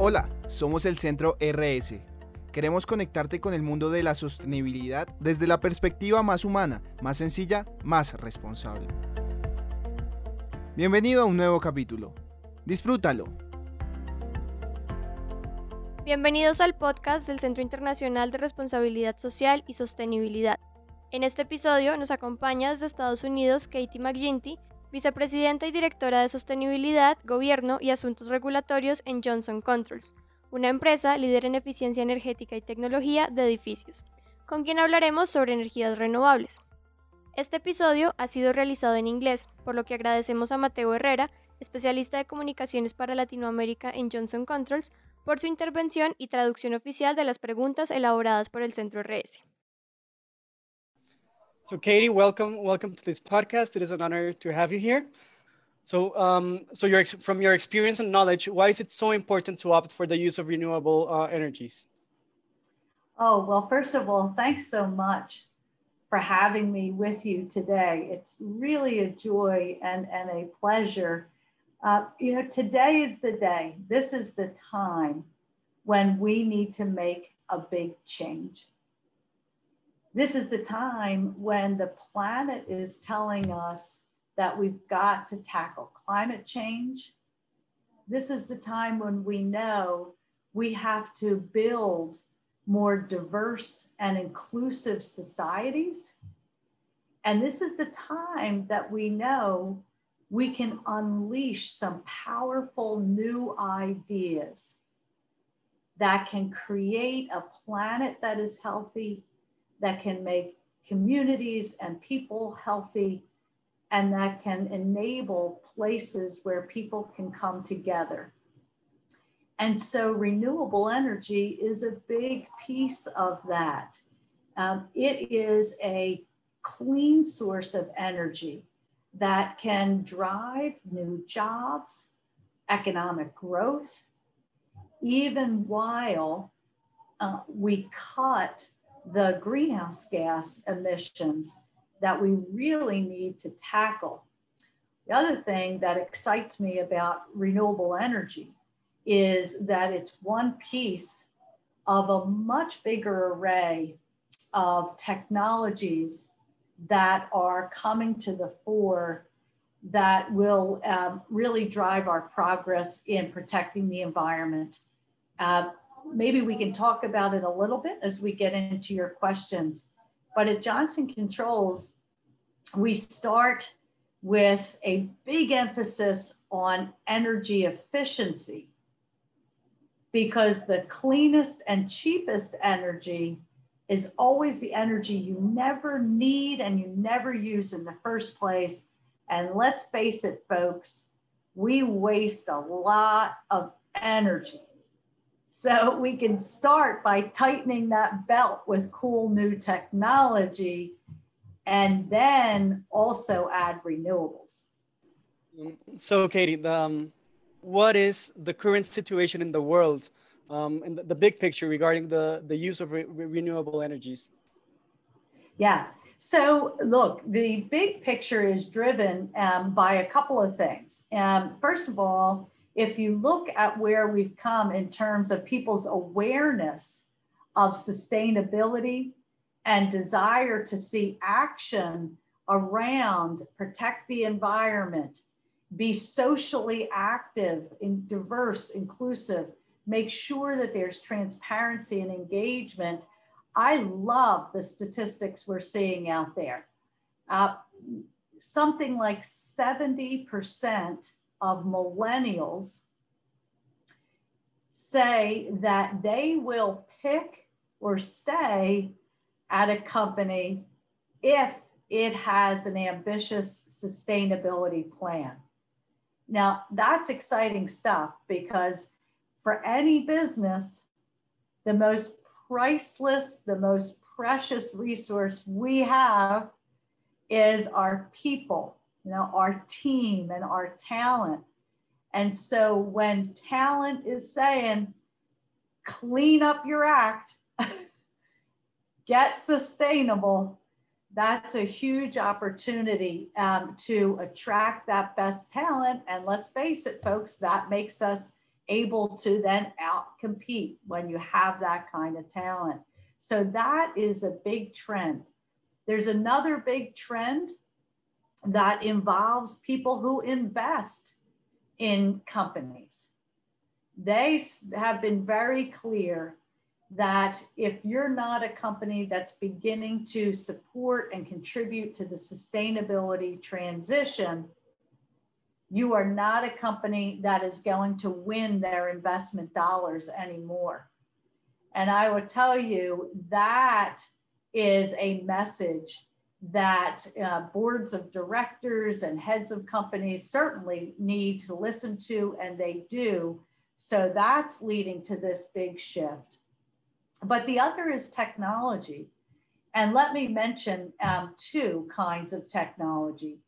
Hola, somos el Centro RS. Queremos conectarte con el mundo de la sostenibilidad desde la perspectiva más humana, más sencilla, más responsable. Bienvenido a un nuevo capítulo. Disfrútalo. Bienvenidos al podcast del Centro Internacional de Responsabilidad Social y Sostenibilidad. En este episodio nos acompaña desde Estados Unidos Katie McGinty, vicepresidenta y directora de Sostenibilidad, Gobierno y Asuntos Regulatorios en Johnson Controls, una empresa líder en eficiencia energética y tecnología de edificios, con quien hablaremos sobre energías renovables. Este episodio ha sido realizado en inglés, por lo que agradecemos a Mateo Herrera, especialista de comunicaciones para Latinoamérica en Johnson Controls, por su intervención y traducción oficial de las preguntas elaboradas por el Centro RS. So Katie, welcome, welcome to this podcast. It is an honor to have you here. So, um, so your, from your experience and knowledge, why is it so important to opt for the use of renewable uh, energies? Oh, well, first of all, thanks so much for having me with you today. It's really a joy and, and a pleasure. Uh, you know, today is the day, this is the time when we need to make a big change. This is the time when the planet is telling us that we've got to tackle climate change. This is the time when we know we have to build more diverse and inclusive societies. And this is the time that we know we can unleash some powerful new ideas that can create a planet that is healthy that can make communities and people healthy and that can enable places where people can come together. And so renewable energy is a big piece of that. Um, it is a clean source of energy that can drive new jobs, economic growth, even while uh, we cut the greenhouse gas emissions that we really need to tackle. The other thing that excites me about renewable energy is that it's one piece of a much bigger array of technologies that are coming to the fore that will um, really drive our progress in protecting the environment. Uh, maybe we can talk about it a little bit as we get into your questions. But at Johnson Controls, we start with a big emphasis on energy efficiency because the cleanest and cheapest energy is always the energy you never need and you never use in the first place. And let's face it, folks, we waste a lot of energy so we can start by tightening that belt with cool new technology and then also add renewables. So, Katie, um, what is the current situation in the world um, in the, the, big picture regarding the, the use of re renewable energies? Yeah. So, look, the big picture is driven um, by a couple of things. Um, first of all, if you look at where we've come in terms of people's awareness of sustainability and desire to see action around protect the environment, be socially active, in diverse, inclusive, make sure that there's transparency and engagement. I love the statistics we're seeing out there. Uh, something like 70% of millennials say that they will pick or stay at a company if it has an ambitious sustainability plan. Now, that's exciting stuff because for any business, the most priceless, the most precious resource we have is our people you know, our team and our talent. And so when talent is saying, clean up your act, get sustainable, that's a huge opportunity um, to attract that best talent. And let's face it, folks, that makes us able to then out compete when you have that kind of talent. So that is a big trend. There's another big trend that involves people who invest in companies. They have been very clear that if you're not a company that's beginning to support and contribute to the sustainability transition, you are not a company that is going to win their investment dollars anymore. And I will tell you that is a message that uh, boards of directors and heads of companies certainly need to listen to, and they do. So that's leading to this big shift. But the other is technology. And let me mention um, two kinds of technology.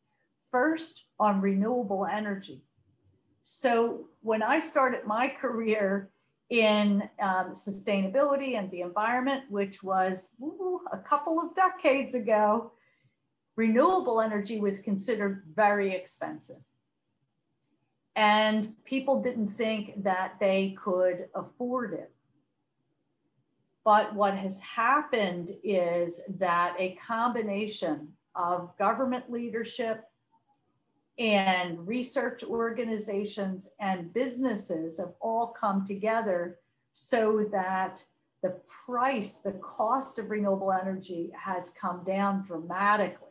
First, on renewable energy. So when I started my career in um, sustainability and the environment, which was ooh, a couple of decades ago, renewable energy was considered very expensive. And people didn't think that they could afford it. But what has happened is that a combination of government leadership and research organizations and businesses have all come together so that the price, the cost of renewable energy has come down dramatically.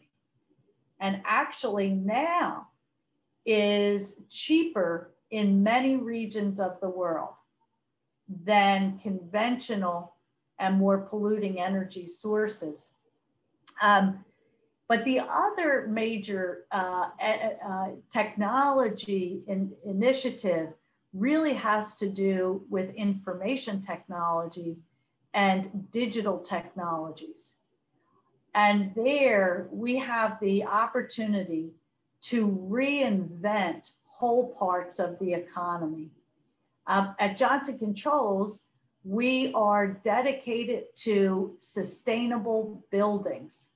And actually now is cheaper in many regions of the world than conventional and more polluting energy sources. Um, but the other major uh, uh, technology in, initiative really has to do with information technology and digital technologies. And there we have the opportunity to reinvent whole parts of the economy. Um, at Johnson Controls, we are dedicated to sustainable buildings.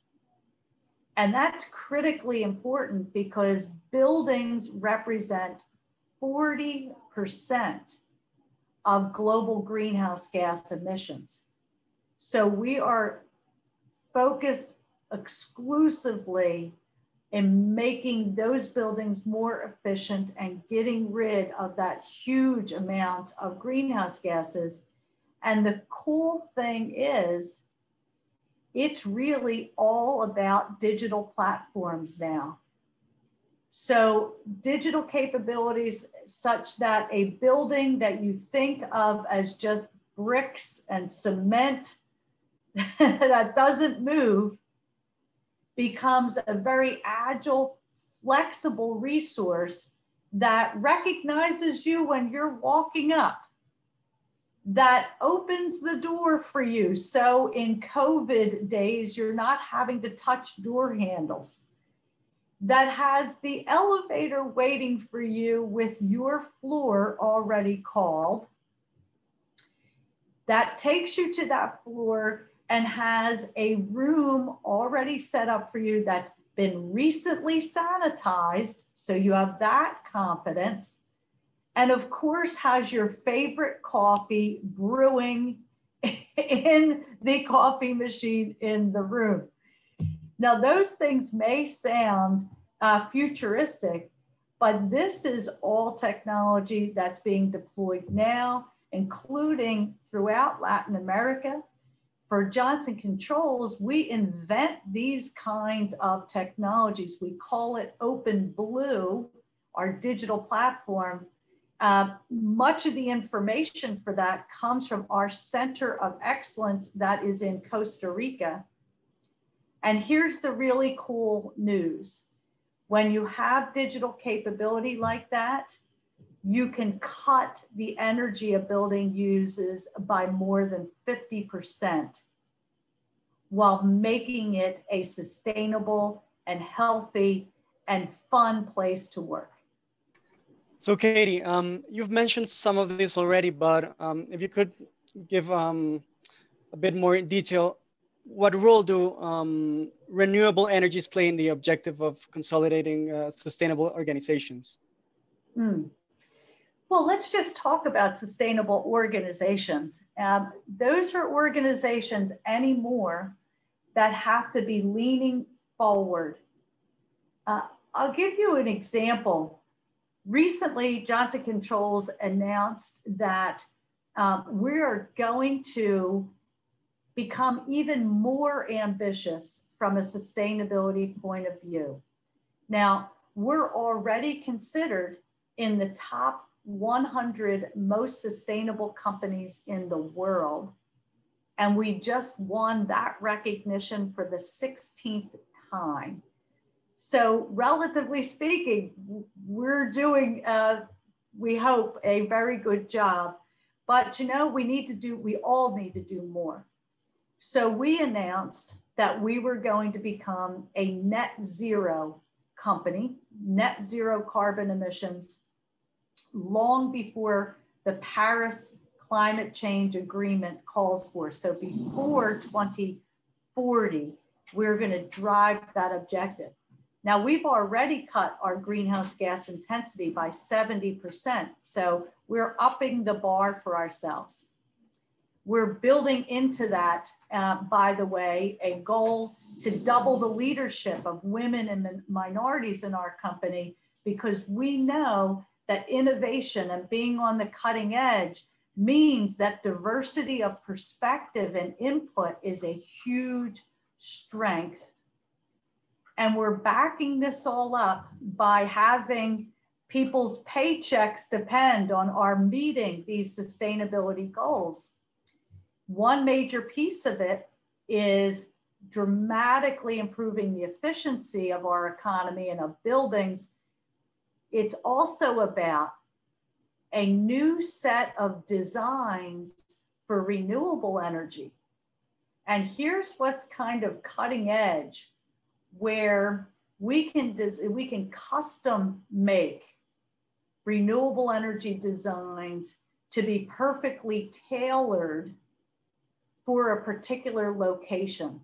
And that's critically important because buildings represent 40% of global greenhouse gas emissions. So we are focused exclusively in making those buildings more efficient and getting rid of that huge amount of greenhouse gases. And the cool thing is, it's really all about digital platforms now. So, digital capabilities such that a building that you think of as just bricks and cement that doesn't move becomes a very agile, flexible resource that recognizes you when you're walking up, that opens the door for you. So in COVID days, you're not having to touch door handles, that has the elevator waiting for you with your floor already called, that takes you to that floor and has a room already set up for you that's been recently sanitized. So you have that confidence. And of course, has your favorite coffee brewing in the coffee machine in the room. Now, those things may sound uh, futuristic, but this is all technology that's being deployed now, including throughout Latin America for Johnson Controls, we invent these kinds of technologies. We call it Open Blue, our digital platform. Uh, much of the information for that comes from our Center of Excellence that is in Costa Rica. And here's the really cool news. When you have digital capability like that, you can cut the energy a building uses by more than 50% while making it a sustainable and healthy and fun place to work. So, Katie, um, you've mentioned some of this already, but um, if you could give um, a bit more detail, what role do um, renewable energies play in the objective of consolidating uh, sustainable organizations? Mm. Well, let's just talk about sustainable organizations. Um, those are organizations anymore that have to be leaning forward. Uh, I'll give you an example. Recently, Johnson Controls announced that um, we're going to become even more ambitious from a sustainability point of view. Now, we're already considered in the top 100 most sustainable companies in the world. And we just won that recognition for the 16th time. So, relatively speaking, we're doing, uh, we hope, a very good job. But you know, we need to do, we all need to do more. So, we announced that we were going to become a net zero company, net zero carbon emissions, long before the Paris Climate Change Agreement calls for. So before 2040, we're going to drive that objective. Now, we've already cut our greenhouse gas intensity by 70%. So we're upping the bar for ourselves. We're building into that, uh, by the way, a goal to double the leadership of women and minorities in our company because we know that innovation and being on the cutting edge means that diversity of perspective and input is a huge strength. And we're backing this all up by having people's paychecks depend on our meeting these sustainability goals. One major piece of it is dramatically improving the efficiency of our economy and of buildings. It's also about a new set of designs for renewable energy. And here's what's kind of cutting edge where we can we can custom make renewable energy designs to be perfectly tailored for a particular location.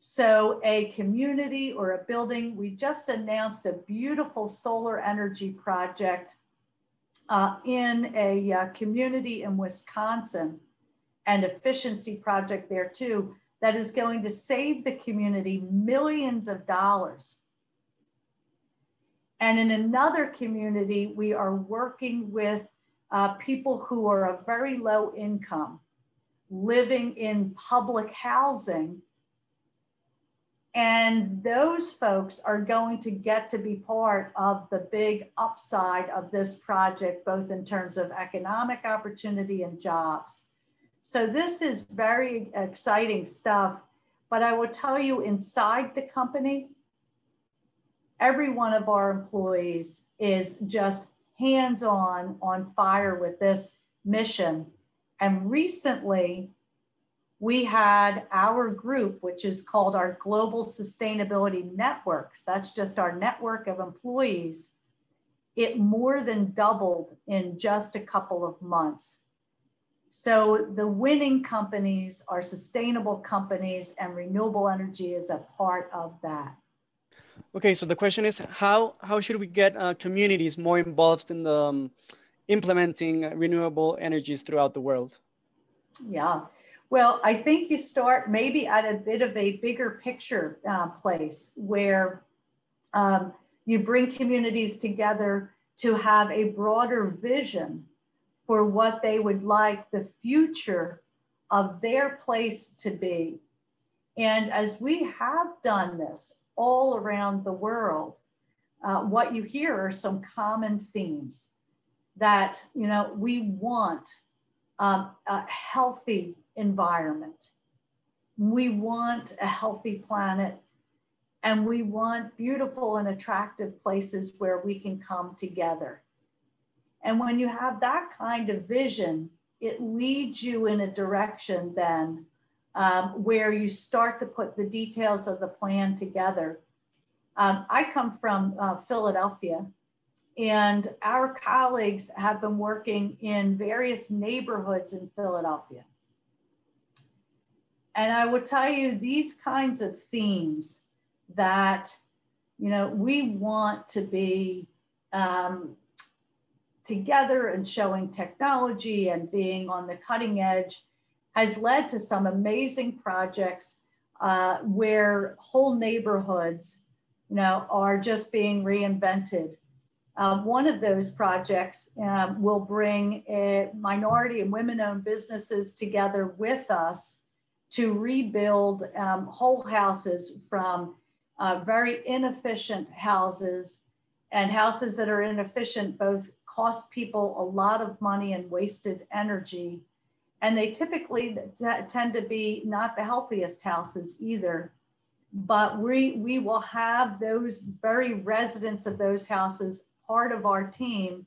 So a community or a building, we just announced a beautiful solar energy project uh, in a uh, community in Wisconsin and efficiency project there too that is going to save the community millions of dollars. And in another community, we are working with uh, people who are of very low income living in public housing. And those folks are going to get to be part of the big upside of this project, both in terms of economic opportunity and jobs. So, this is very exciting stuff. But I will tell you, inside the company, every one of our employees is just hands on, on fire with this mission and recently, we had our group, which is called our Global Sustainability Networks. That's just our network of employees. It more than doubled in just a couple of months. So the winning companies are sustainable companies, and renewable energy is a part of that. Okay, so the question is how how should we get uh, communities more involved in the um, implementing renewable energies throughout the world? Yeah. Well, I think you start maybe at a bit of a bigger picture uh, place where um, you bring communities together to have a broader vision for what they would like the future of their place to be. And as we have done this all around the world, uh, what you hear are some common themes that you know we want um, a healthy environment. We want a healthy planet and we want beautiful and attractive places where we can come together. And when you have that kind of vision it leads you in a direction then um, where you start to put the details of the plan together. Um, i come from uh, philadelphia and our colleagues have been working in various neighborhoods in Philadelphia. And I would tell you these kinds of themes that, you know, we want to be um, together and showing technology and being on the cutting edge has led to some amazing projects uh, where whole neighborhoods you know, are just being reinvented. Um, one of those projects um, will bring minority and women owned businesses together with us to rebuild um, whole houses from uh, very inefficient houses and houses that are inefficient both cost people a lot of money and wasted energy. And they typically tend to be not the healthiest houses either. But we, we will have those very residents of those houses part of our team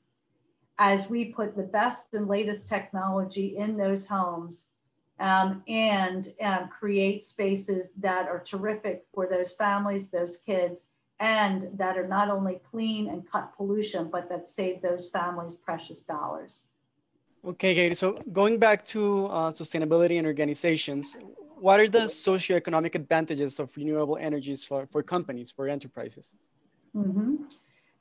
as we put the best and latest technology in those homes um, and um, create spaces that are terrific for those families, those kids, and that are not only clean and cut pollution, but that save those families precious dollars. Okay, Katie. So going back to uh, sustainability and organizations, what are the socioeconomic advantages of renewable energies for, for companies, for enterprises? Mm-hmm.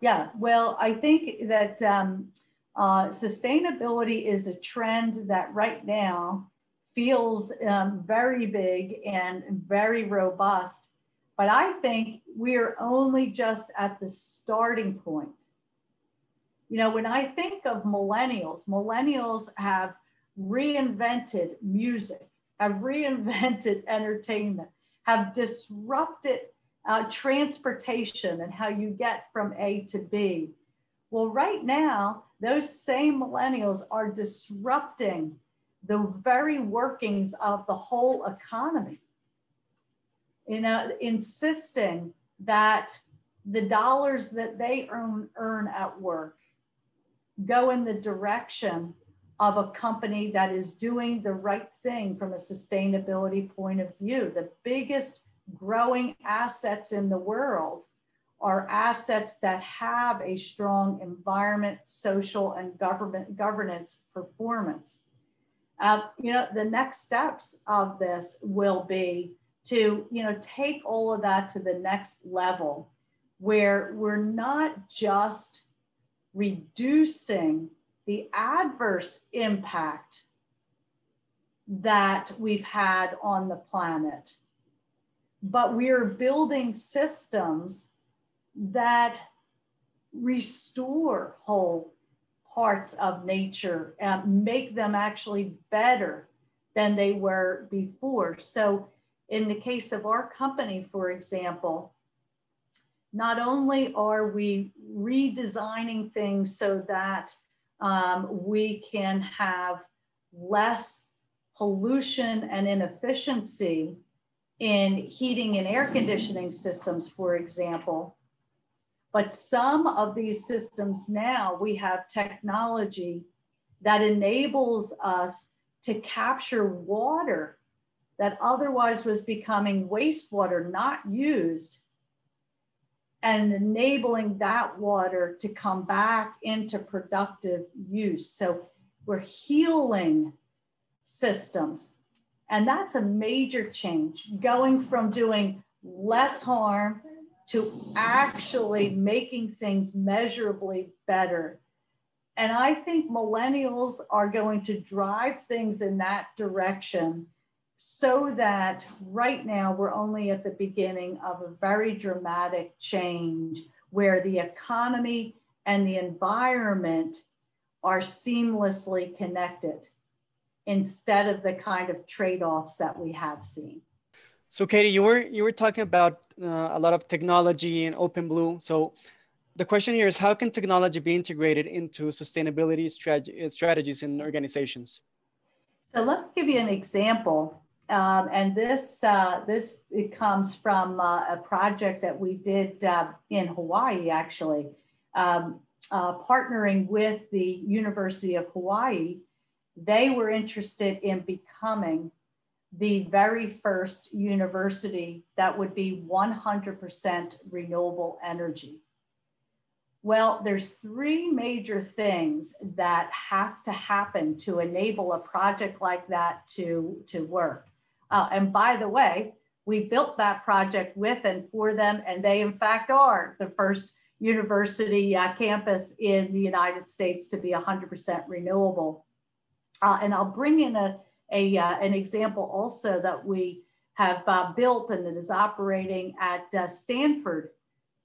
Yeah, well, I think that um, uh, sustainability is a trend that right now feels um, very big and very robust. But I think we're only just at the starting point. You know, when I think of millennials, millennials have reinvented music, have reinvented entertainment, have disrupted uh, transportation and how you get from A to B. Well, right now, those same millennials are disrupting the very workings of the whole economy. You know, insisting that the dollars that they earn, earn at work go in the direction of a company that is doing the right thing from a sustainability point of view. The biggest growing assets in the world are assets that have a strong environment, social, and government governance performance. Uh, you know, the next steps of this will be to, you know, take all of that to the next level where we're not just reducing the adverse impact that we've had on the planet, but we're building systems that restore whole parts of nature and make them actually better than they were before. So, in the case of our company, for example, not only are we redesigning things so that um, we can have less pollution and inefficiency in heating and air conditioning systems, for example, but some of these systems now, we have technology that enables us to capture water that otherwise was becoming wastewater, not used, and enabling that water to come back into productive use. So we're healing systems. And that's a major change, going from doing less harm to actually making things measurably better. And I think millennials are going to drive things in that direction so that right now we're only at the beginning of a very dramatic change where the economy and the environment are seamlessly connected instead of the kind of trade-offs that we have seen. So Katie, you were you were talking about uh, a lot of technology and OpenBlue. So the question here is how can technology be integrated into sustainability strat strategies in organizations? So let me give you an example. Um, and this uh, this it comes from uh, a project that we did uh, in Hawaii, actually, um, uh, partnering with the University of Hawaii. They were interested in becoming the very first university that would be 100% renewable energy. Well, there's three major things that have to happen to enable a project like that to, to work. Uh, and by the way, we built that project with and for them, and they in fact are the first university uh, campus in the United States to be 100% renewable. Uh, and I'll bring in a, a uh, an example also that we have uh, built and that is operating at uh, Stanford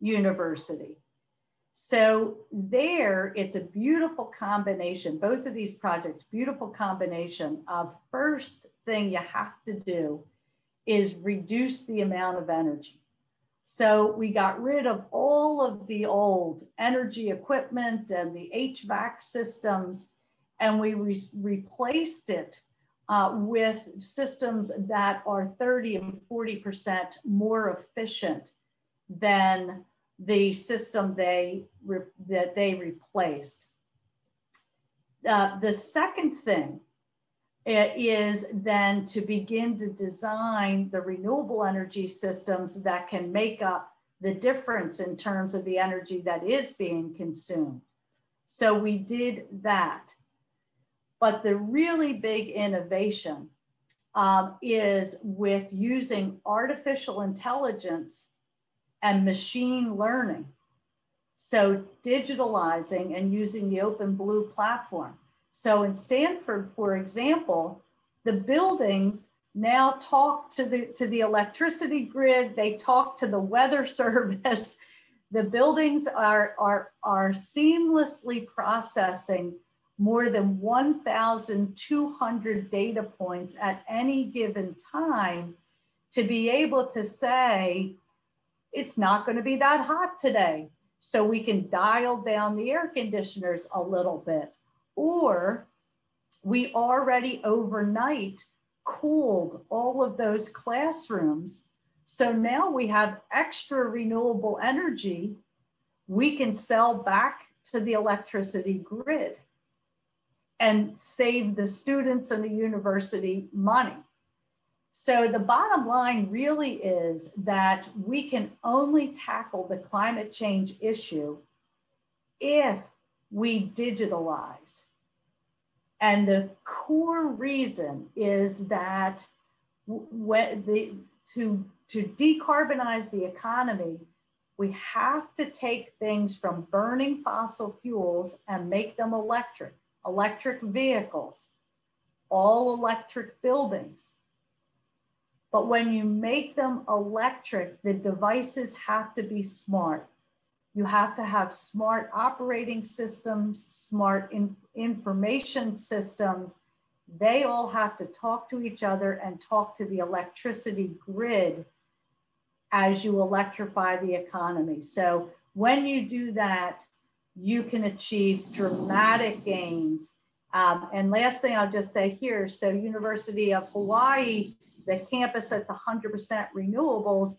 University. So there, it's a beautiful combination, both of these projects, beautiful combination of first thing you have to do is reduce the amount of energy. So we got rid of all of the old energy equipment and the HVAC systems, and we re replaced it uh, with systems that are 30 and 40% more efficient than the system they that they replaced. Uh, the second thing is then to begin to design the renewable energy systems that can make up the difference in terms of the energy that is being consumed. So we did that. But the really big innovation um, is with using artificial intelligence and machine learning. So digitalizing and using the OpenBlue platform. So in Stanford, for example, the buildings now talk to the to the electricity grid, they talk to the weather service. The buildings are, are, are seamlessly processing more than 1,200 data points at any given time to be able to say, it's not going to be that hot today. So we can dial down the air conditioners a little bit. Or we already overnight cooled all of those classrooms. So now we have extra renewable energy we can sell back to the electricity grid and save the students and the university money. So the bottom line really is that we can only tackle the climate change issue if we digitalize. And the core reason is that when the, to, to decarbonize the economy, we have to take things from burning fossil fuels and make them electric, electric vehicles, all electric buildings but when you make them electric, the devices have to be smart. You have to have smart operating systems, smart in information systems. They all have to talk to each other and talk to the electricity grid as you electrify the economy. So when you do that, you can achieve dramatic gains. Um, and last thing I'll just say here, so University of Hawaii the campus that's 100% renewables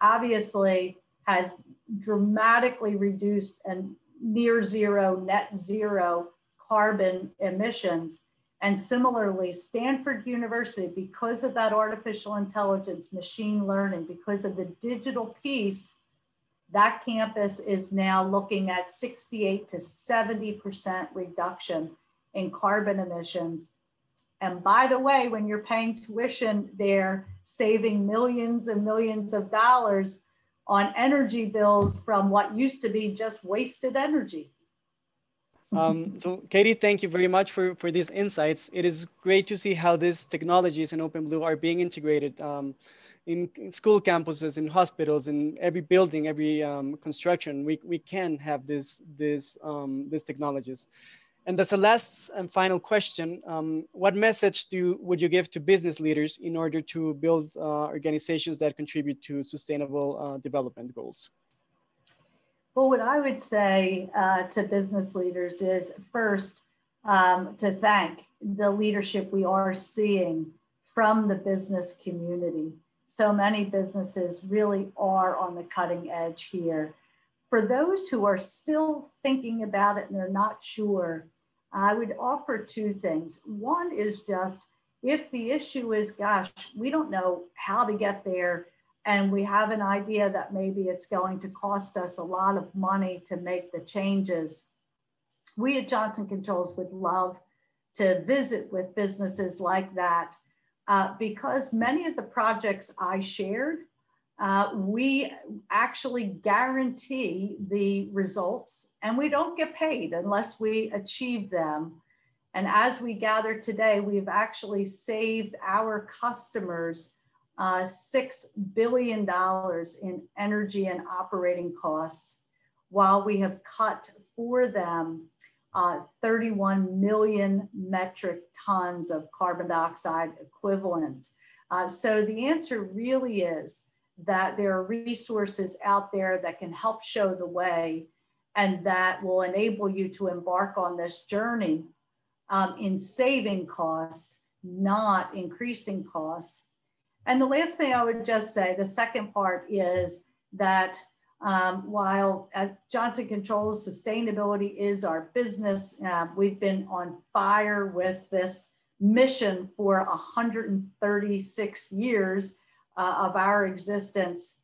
obviously has dramatically reduced and near zero, net zero carbon emissions. And similarly, Stanford University, because of that artificial intelligence, machine learning, because of the digital piece, that campus is now looking at 68 to 70% reduction in carbon emissions and by the way, when you're paying tuition, they're saving millions and millions of dollars on energy bills from what used to be just wasted energy. Um, so Katie, thank you very much for, for these insights. It is great to see how these technologies in OpenBlue are being integrated um, in, school campuses, in hospitals, in every building, every um, construction. We, we can have this, this, um, these technologies. And as a last and final question, um, what message do would you give to business leaders in order to build uh, organizations that contribute to sustainable uh, development goals? Well, what I would say uh, to business leaders is first um, to thank the leadership we are seeing from the business community. So many businesses really are on the cutting edge here. For those who are still thinking about it and they're not sure, I would offer two things. One is just if the issue is, gosh, we don't know how to get there, and we have an idea that maybe it's going to cost us a lot of money to make the changes, we at Johnson Controls would love to visit with businesses like that uh, because many of the projects I shared Uh, we actually guarantee the results and we don't get paid unless we achieve them. And as we gather today, we've actually saved our customers uh, $6 billion in energy and operating costs, while we have cut for them uh, 31 million metric tons of carbon dioxide equivalent. Uh, so the answer really is that there are resources out there that can help show the way and that will enable you to embark on this journey um, in saving costs, not increasing costs. And the last thing I would just say, the second part is that um, while at Johnson Controls, sustainability is our business, uh, we've been on fire with this mission for 136 years uh, of our existence.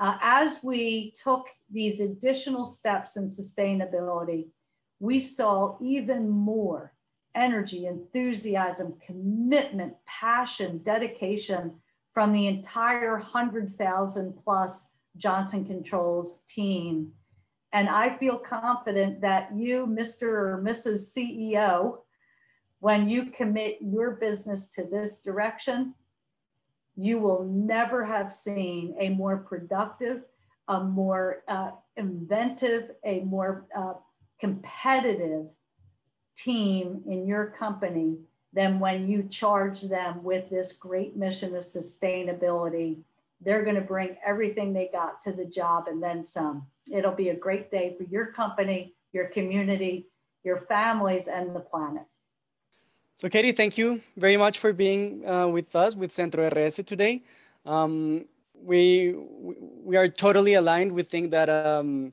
Uh, as we took these additional steps in sustainability, we saw even more energy, enthusiasm, commitment, passion, dedication from the entire 100,000 plus Johnson Controls team. And I feel confident that you, Mr. or Mrs. CEO, when you commit your business to this direction, you will never have seen a more productive, a more uh, inventive, a more uh, competitive team in your company than when you charge them with this great mission of sustainability. They're going to bring everything they got to the job and then some. It'll be a great day for your company, your community, your families, and the planet. So, Katie, thank you very much for being uh, with us with Centro RS today. Um, we we are totally aligned. We think that um,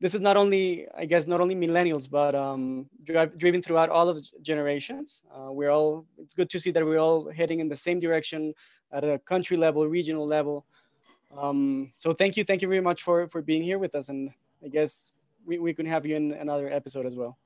this is not only, I guess, not only millennials, but um, drive, driven throughout all of generations. Uh, we're all. It's good to see that we're all heading in the same direction at a country level, regional level. Um, so, thank you, thank you very much for for being here with us, and I guess we, we can have you in another episode as well.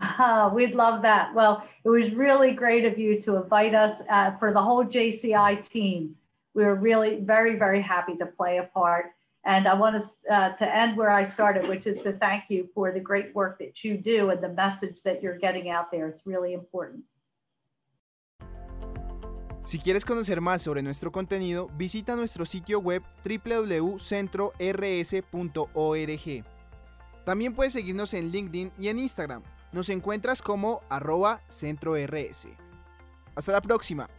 Uh, we'd love that. Well, it was really great of you to invite us uh, for the whole JCI team. We were really very, very happy to play a part. And I want to, uh, to end where I started, which is to thank you for the great work that you do and the message that you're getting out there. It's really important. Si quieres conocer más sobre nuestro contenido, visita nuestro sitio web www.centrors.org. También puedes seguirnos en LinkedIn y en Instagram. Nos encuentras como arroba centro RS. Hasta la próxima.